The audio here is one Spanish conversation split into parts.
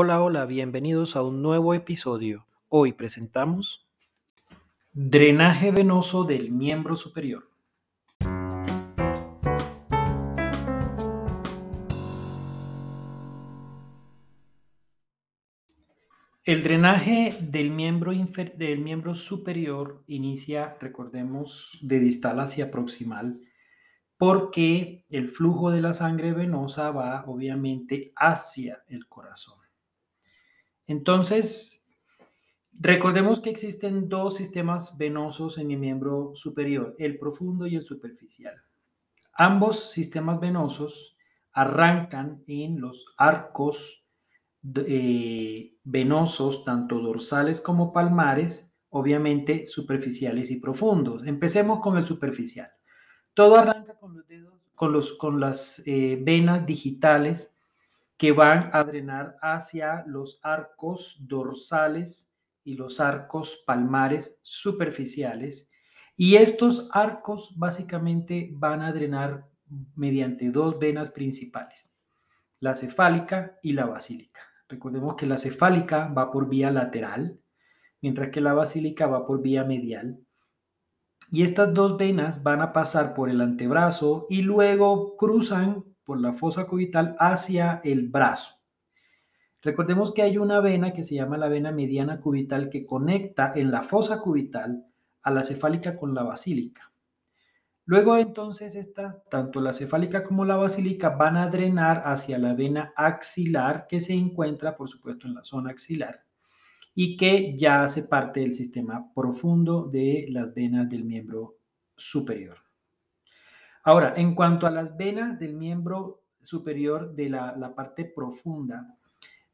Hola, hola, bienvenidos a un nuevo episodio. Hoy presentamos drenaje venoso del miembro superior. El drenaje del miembro, del miembro superior inicia, recordemos, de distal hacia proximal, porque el flujo de la sangre venosa va obviamente hacia el corazón. Entonces, recordemos que existen dos sistemas venosos en el miembro superior, el profundo y el superficial. Ambos sistemas venosos arrancan en los arcos eh, venosos, tanto dorsales como palmares, obviamente superficiales y profundos. Empecemos con el superficial. Todo arranca con los dedos, con, las eh, venas digitales que van a drenar hacia los arcos dorsales y los arcos palmares superficiales. Y estos arcos básicamente van a drenar mediante dos venas principales, la cefálica y la basílica. Recordemos que la cefálica va por vía lateral, mientras que la basílica va por vía medial. Y estas dos venas van a pasar por el antebrazo y luego cruzan por la fosa cubital hacia el brazo. Recordemos que hay una vena que se llama la vena mediana cubital que conecta en la fosa cubital a la cefálica con la basílica. Luego entonces estas, tanto la cefálica como la basílica van a drenar hacia la vena axilar que se encuentra por supuesto en la zona axilar y que ya hace parte del sistema profundo de las venas del miembro superior. Ahora, en cuanto a las venas del miembro superior de la, parte profunda,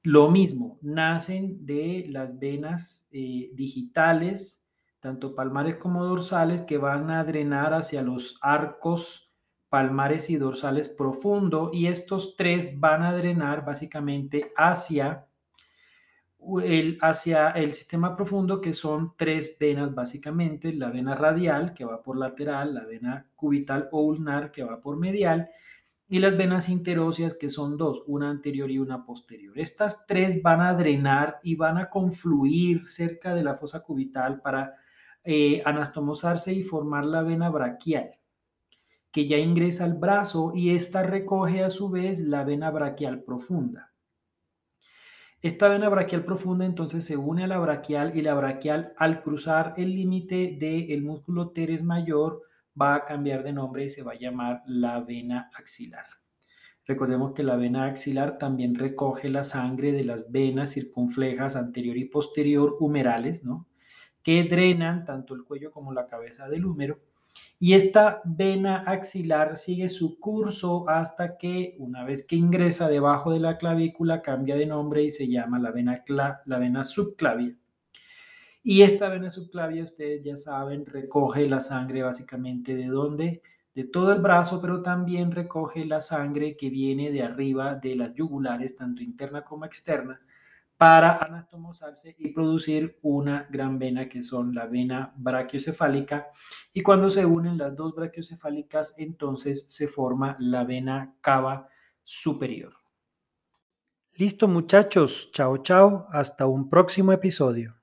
lo mismo, nacen de las venas eh, digitales, tanto palmares como dorsales, que van a drenar hacia los arcos palmares y dorsales profundo y estos tres van a drenar básicamente hacia hacia el sistema profundo, que son tres venas básicamente, la vena radial, que va por lateral, la vena cubital o ulnar, que va por medial, y las venas interóseas, que son dos, una anterior y una posterior. Estas tres van a drenar y van a confluir cerca de la fosa cubital para eh, anastomosarse y formar la vena braquial, que ya ingresa al brazo y esta recoge a su vez la vena braquial profunda. Esta vena braquial profunda entonces se une a la braquial y la braquial al cruzar el límite del músculo teres mayor va a cambiar de nombre y se va a llamar la vena axilar. Recordemos que la vena axilar también recoge la sangre de las venas circunflejas anterior y posterior humerales, ¿no? que drenan tanto el cuello como la cabeza del húmero y esta vena axilar sigue su curso hasta que una vez que ingresa debajo de la clavícula cambia de nombre y se llama la vena, la vena subclavia. Y esta vena subclavia, ustedes ya saben, recoge la sangre básicamente de dónde? De todo el brazo, pero también recoge la sangre que viene de arriba de las yugulares, tanto interna como externa, para anastomosarse y producir una gran vena que son la vena brachiocefálica y cuando se unen las dos brachiocefálicas entonces se forma la vena cava superior. Listo muchachos, chao chao, hasta un próximo episodio.